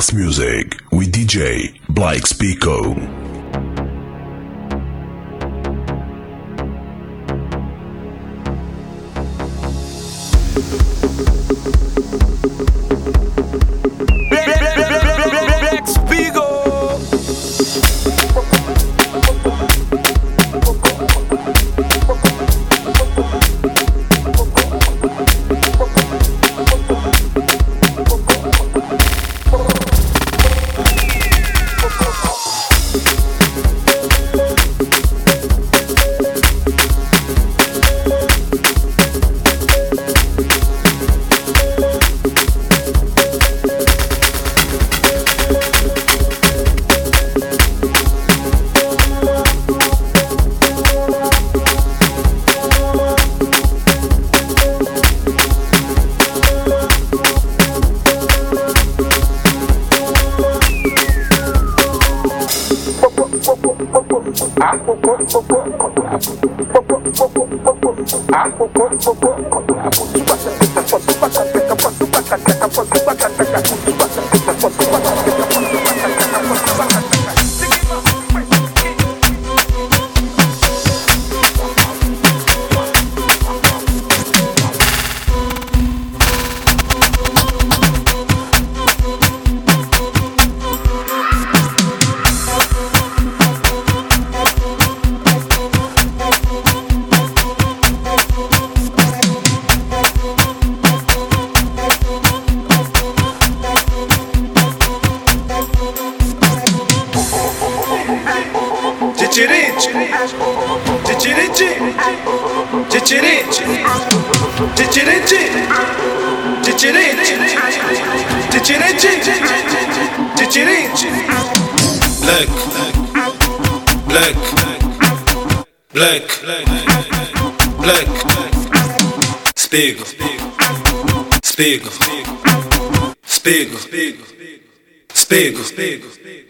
Dance Music with DJ Blake Spico. Ah, Chichirichi, chichirichi, chichirichi, chichirichi, chichirichi, chichirichi, chichirichi. Black, black, black, black. Spiegel, spiegel, spiegel, spiegel, spiegel.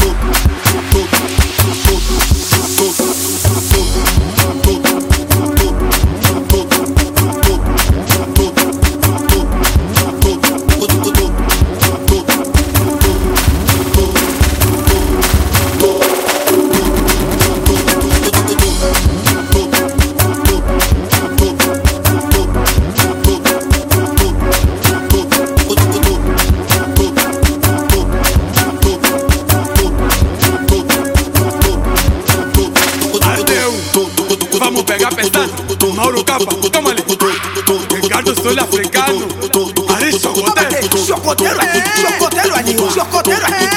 soy africano. Ari, chocotero. Chocotero, chocotero, chocotero.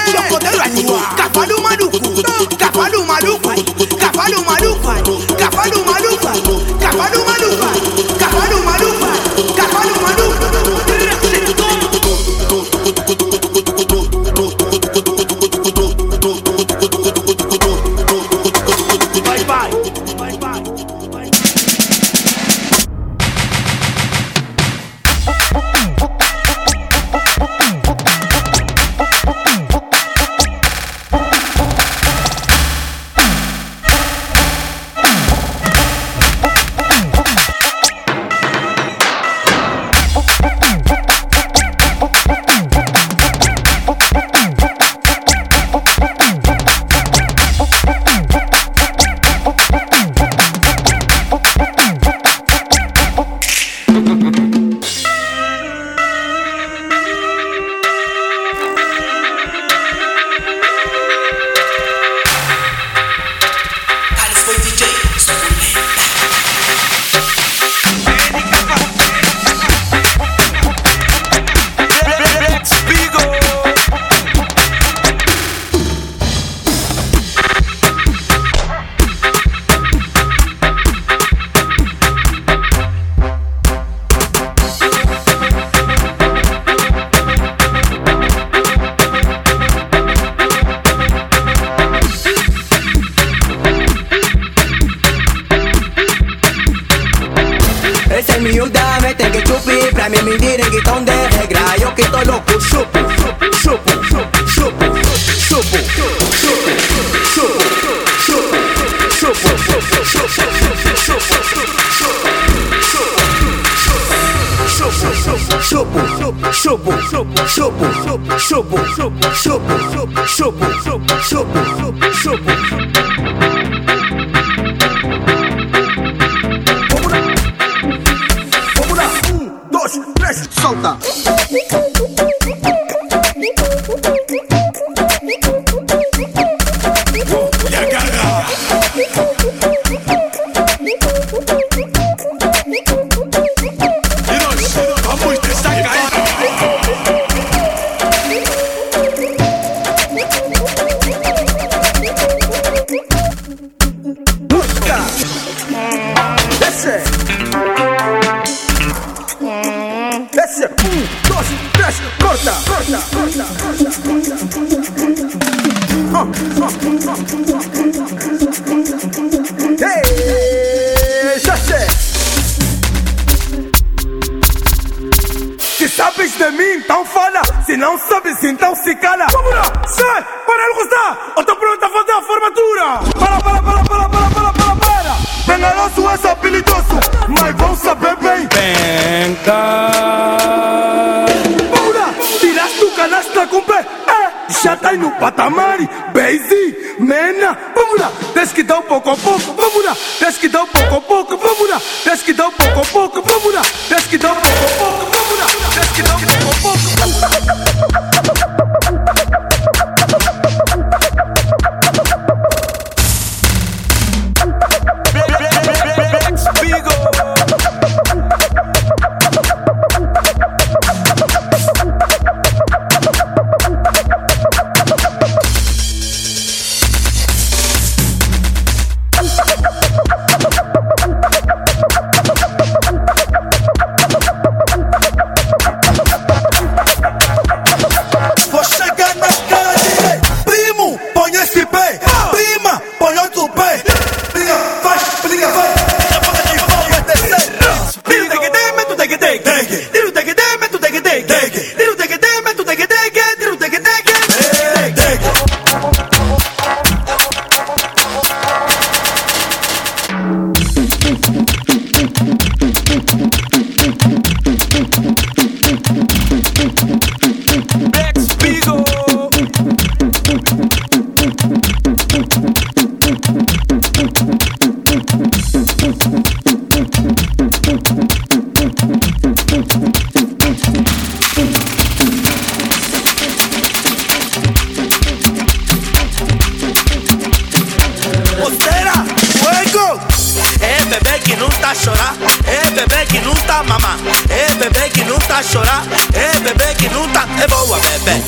cantar. Paula, tiraste o canasta, cumpre. É, eh, já tá aí no patamar. Baby, nena, vamos lá. Tens que dar um pouco a pouco, vamos lá. Tens que dar um pouco a pouco, vamos lá. Tens que dar um pouco a pouco, vamos lá.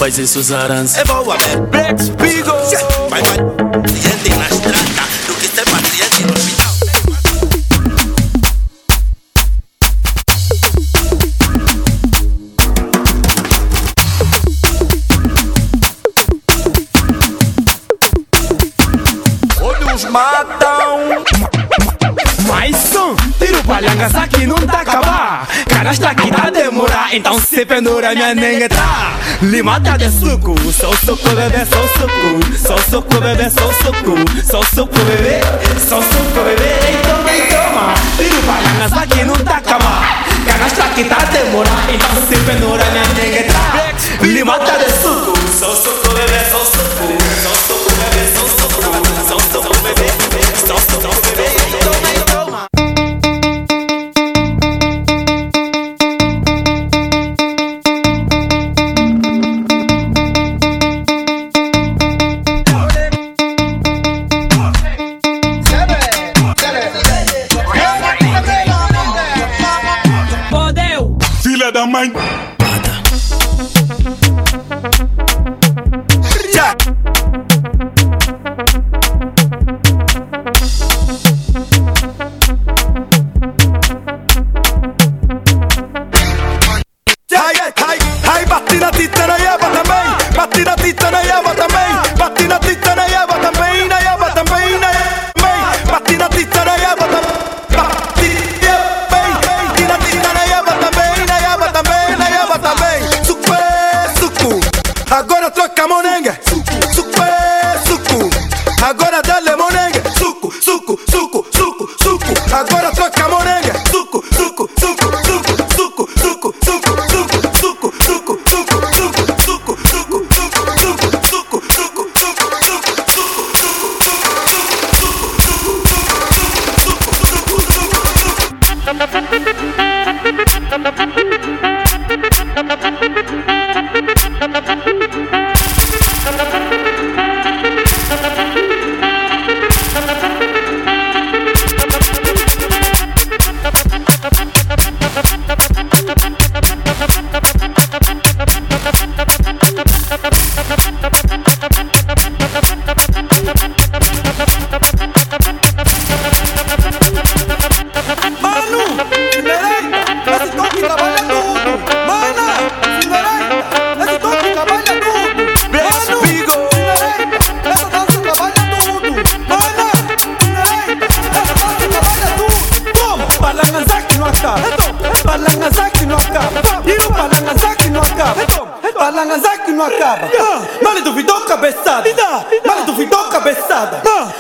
faz isso zarança. É boa, é Black Spiegel. Vai, vai. Gente na estrada, do que ser paciente no hospital. Olhos matam. Mais um. Tiro palhangas aqui não tá acabar. está aqui. Então se pendura minha nega tá. Limada de suco Sou suco bebê, sou suco. Sou suco bebê, sou suco. Sou suco bebê, sou suco bebê. Então vem toma? Viro palhangas aqui não tá cama Cagas que tá demorando. Então se pendura minha nega tá. Limada de suco Sou suco my Ha ha ha ha!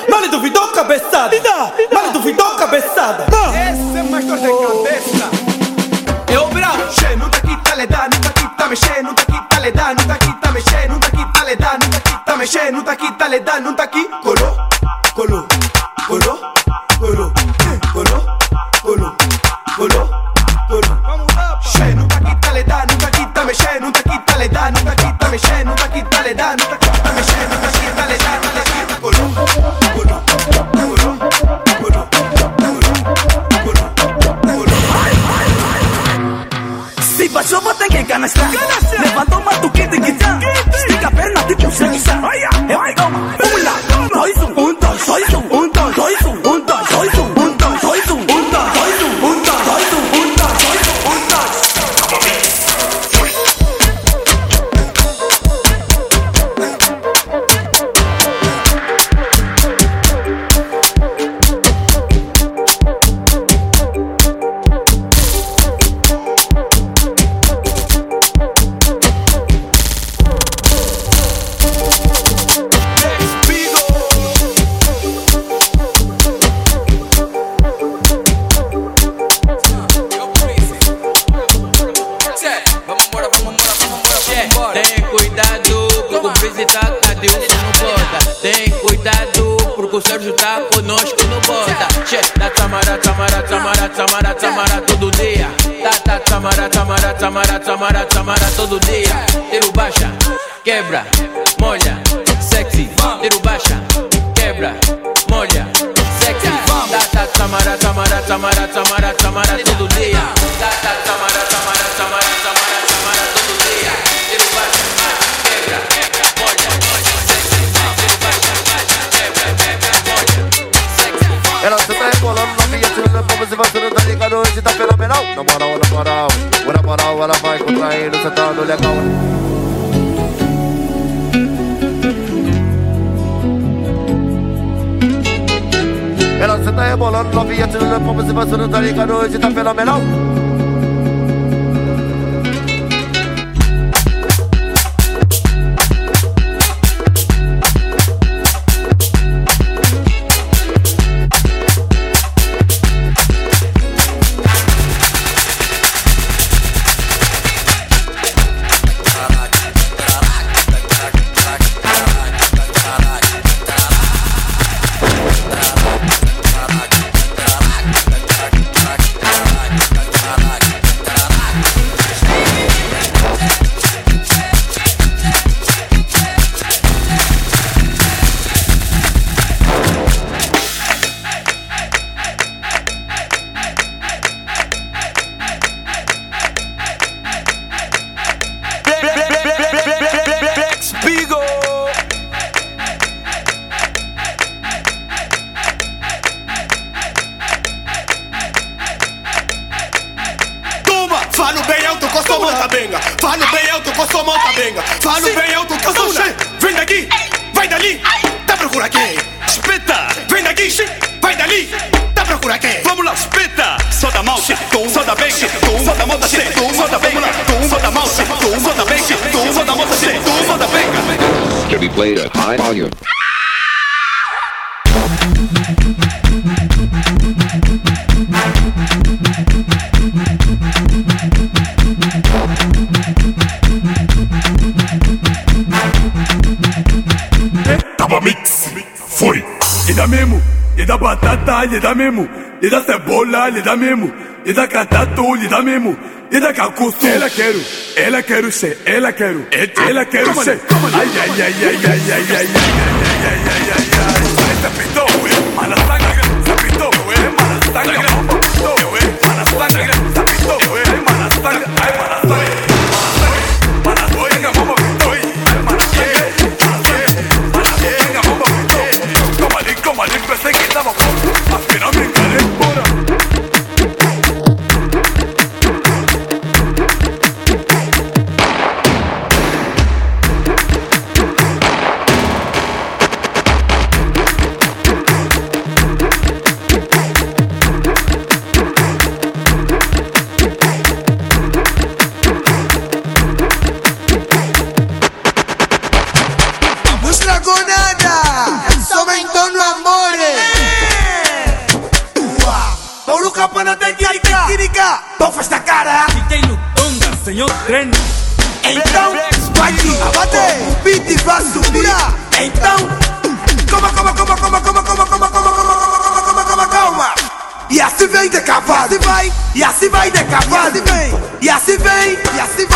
Male tu fi tocca pestata Male tu fi tocca pestata κανεστά. Με βαλτόμα του και την κοιτά. Στην καπέρνα τύπου σέγγισα. Você vacilando, tá ligado? Hoje tá fenomenal Na moral, na moral Na moral, ela vai contraindo, você tá no legal Ela senta rebolando, novinha, tirando a pompa, se vacilando, tá ligado? Hoje um, tá fenomenal Foi! E dá mesmo, e dá batata, e dá mesmo, e dá cebola, e dá mesmo, e dá catato, e dá mesmo, e dá cacuço. Ela quero, ela quero ser, ela quero, ela quero ser. Ai, ai, ai, ai, ai, ai, ai, ai, ai, ai, ai, ai, ai, ai, ai, ai, ai, ai, ai, ai,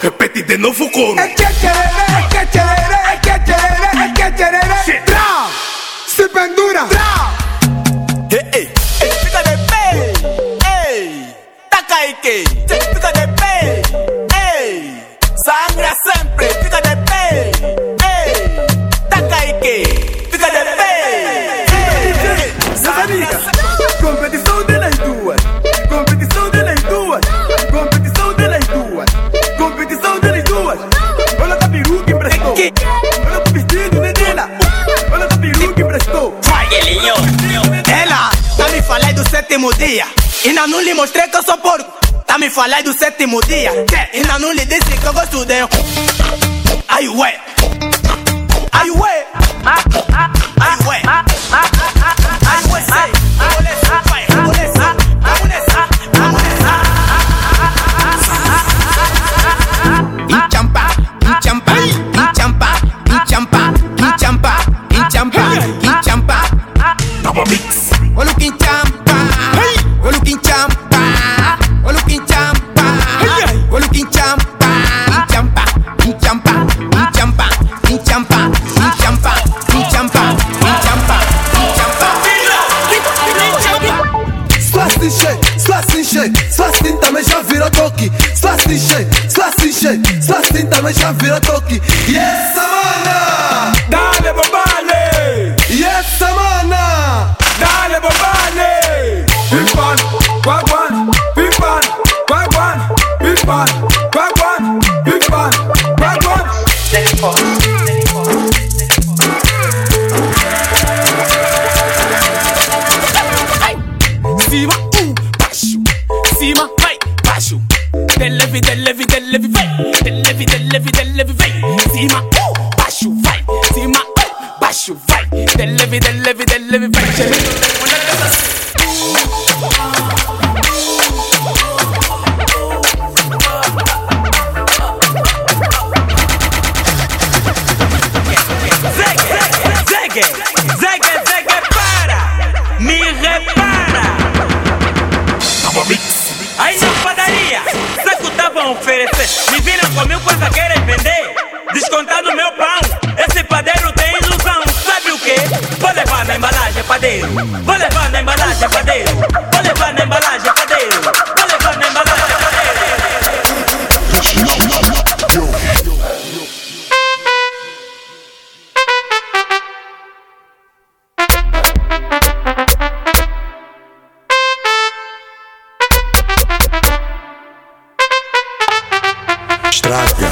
repete de novo o coro. É que é tchererê, é que é tchererê, que tchererê, que tchererê. Tra, se pendura. Tra. Ei, ei, fica de pé. Ei, taca aí que. Olha o vestido dela, olha a peruca emprestou. Ela tá me falando do sétimo dia. Ainda não lhe mostrei que eu sou porco. Tá me falando do sétimo dia. Ainda não lhe disse que eu gosto de Ai ué. Ai ué. Ai ué elevate, then levy, then levy, then elevate. See my ooh, bash you right. See my ooh, bash you right. Then levy, then levy, then elevate. Que a oferecer? Me viram comigo coisa querem vender? Descontar no meu pão, esse padeiro tem ilusão, sabe o quê? Vou levar na embalagem, padeiro. Vou levar na embalagem, padeiro. Vou levar na embalagem, padeiro. Traca.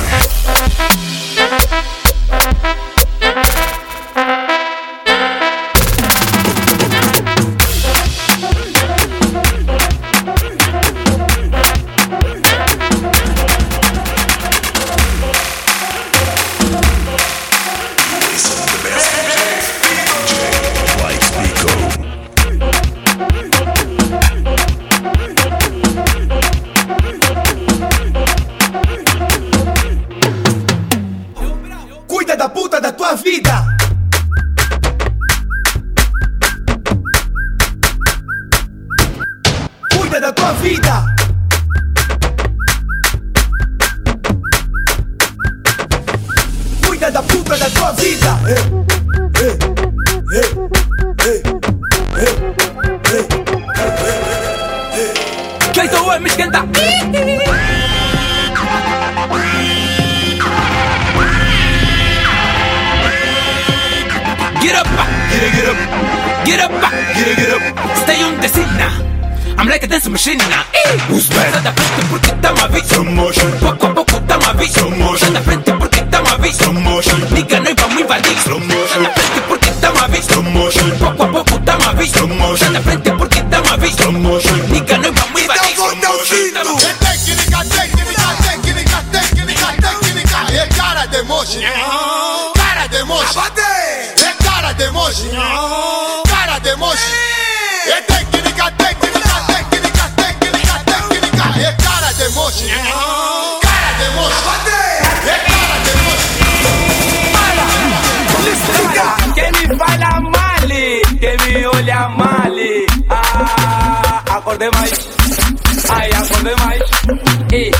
Get up, get up, get up back, get up, get up. Stay on the scene now. I'm like a dance machine now. Hey, who's bad? Sai da frente porque tá uma vez. Slow motion, Pouco a pouco tá uma vez. Slow motion. Sai da frente porque tá uma vez. slow motion, Nigga, nós vamos invadir. Slow motion. Sai da frente porque tá uma vez. slow motion, Pouco a pouco tá uma vez. Slow motion. Sai da frente porque tá uma vez. slow motion. Nigga, nós vamos invadir. Então volta o cinto. É técnica, técnica, técnica, técnica, técnica. É cara de mochi. Cara cara de mochi. Cara de mochi. É técnica, técnica, técnica, técnica, técnica. É cara de mochi. Cara de mochi. É cara de mochi. Quem me fala male, quem me olha male. Ah, acordei mais. Ai, acordei mais. Ei,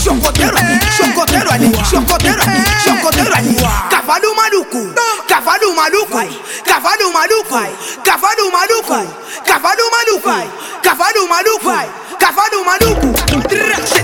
Bater, chocoteiro, chocoteiro ali, chocoteiro ali, chocoteiro ali. Cavalo maluco, cavalo maluco, cavalo maluco, cavalo maluco, cavalo maluco, cavalo maluco, cavalo maluco.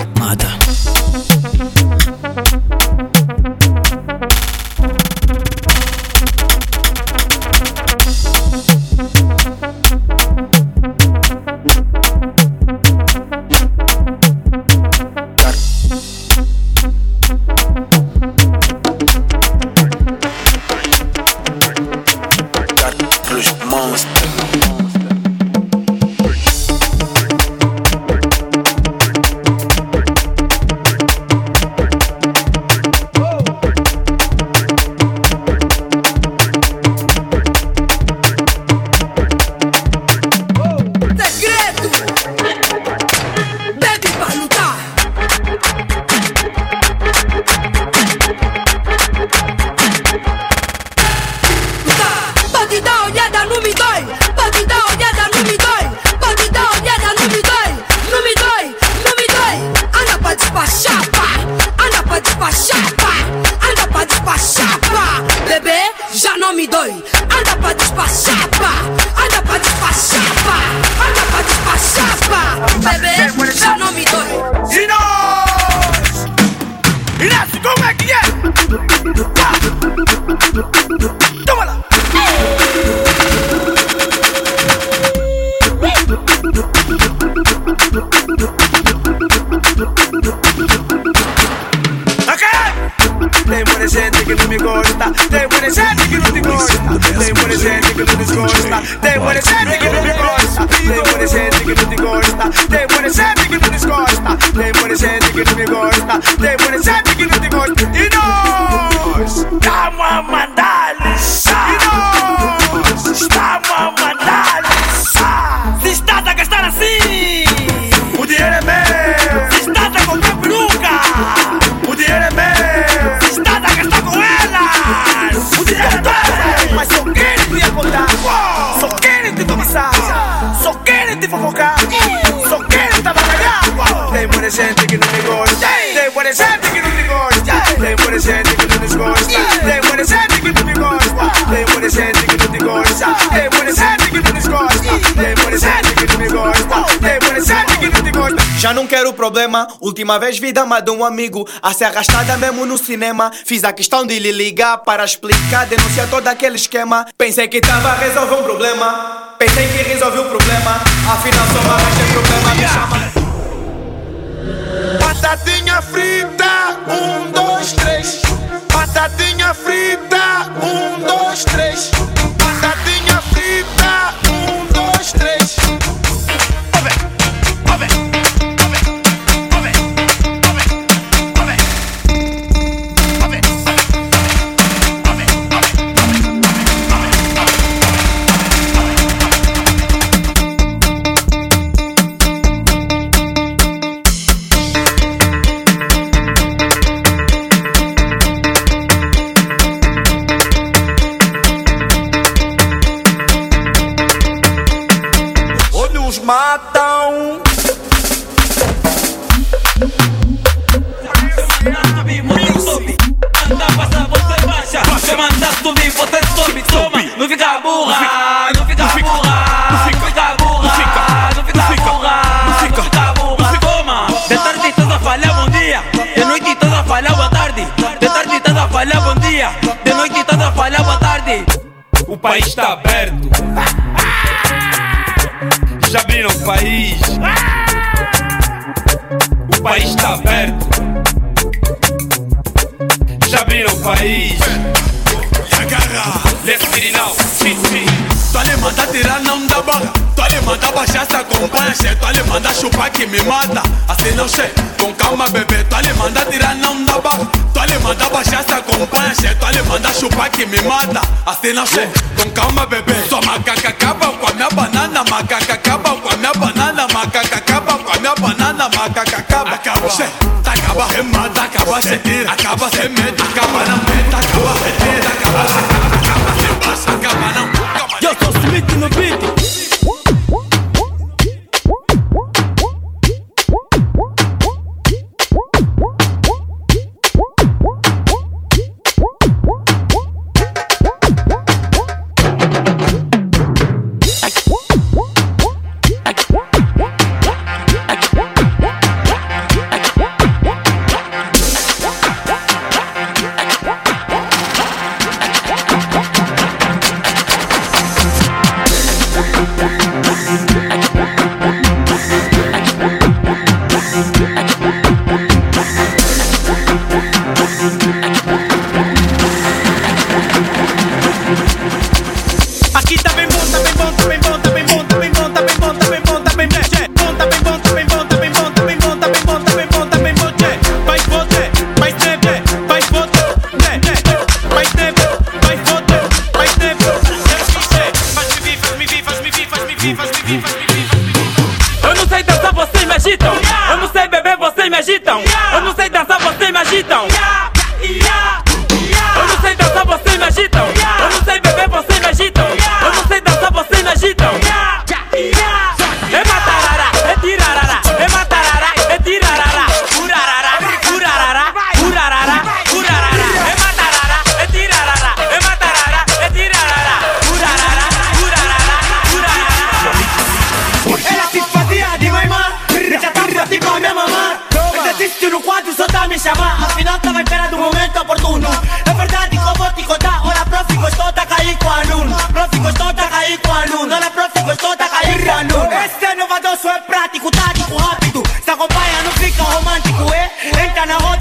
Gente que não me gosta, tem muita gente que não te gosta, tem muita gente que não desgosta, tem muita gente que não me gosta, tem muita gente que não te gosta, tem muita gente que não desgosta, tem muita gente que não me gosta, tem muita gente que não te gosta. E nós estamos a mandar lixar. E te fofocar, só abagalhar. Tem muita gente que não me gosta, tem muita gente que não me gosta, tem muita gente que não desgosta, tem muita gente que não me gosta, tem muita gente que não te gosta, tem muita gente que não desgosta, tem muita gente que não me gosta, tem muita gente que não te gosta. Já não quero problema, última vez vi dama de um amigo. A ser arrastada mesmo no cinema. Fiz a questão de lhe ligar para explicar. Denunciar todo aquele esquema. Pensei que tava a resolver um problema Pensei que resolvi o problema Afinal só vai ter problema Me chama Batatinha frita, um, dois, três. Batatinha frita, um, dois, três. Batatinha frita, um, dois, três. Ou me mata, así nace, con So bebé. Toma cacacaba, guamea banana, macacacaba, guamea banana, macacacaba, guamea banana, macacacaba. Acaba, se, acaba, se mata, acaba, se tira, acaba, se mete, acaba, la meta, acaba, se tira, acaba, se tira. and hold